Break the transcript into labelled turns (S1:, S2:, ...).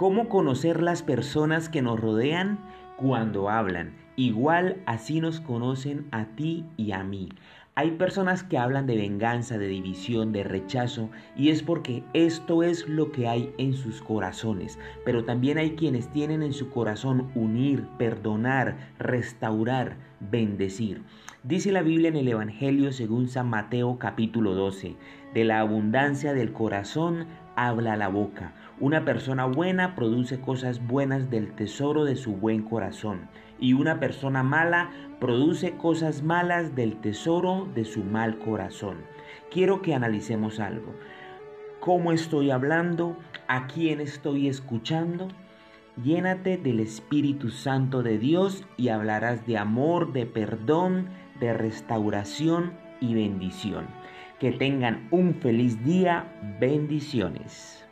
S1: ¿Cómo conocer las personas que nos rodean? Cuando hablan. Igual así nos conocen a ti y a mí. Hay personas que hablan de venganza, de división, de rechazo, y es porque esto es lo que hay en sus corazones. Pero también hay quienes tienen en su corazón unir, perdonar, restaurar, bendecir. Dice la Biblia en el Evangelio según San Mateo capítulo 12, de la abundancia del corazón habla la boca. Una persona buena produce cosas buenas del tesoro de su buen corazón. Y una persona mala produce cosas malas del tesoro de su mal corazón. Quiero que analicemos algo. ¿Cómo estoy hablando? ¿A quién estoy escuchando? Llénate del Espíritu Santo de Dios y hablarás de amor, de perdón, de restauración y bendición. Que tengan un feliz día. Bendiciones.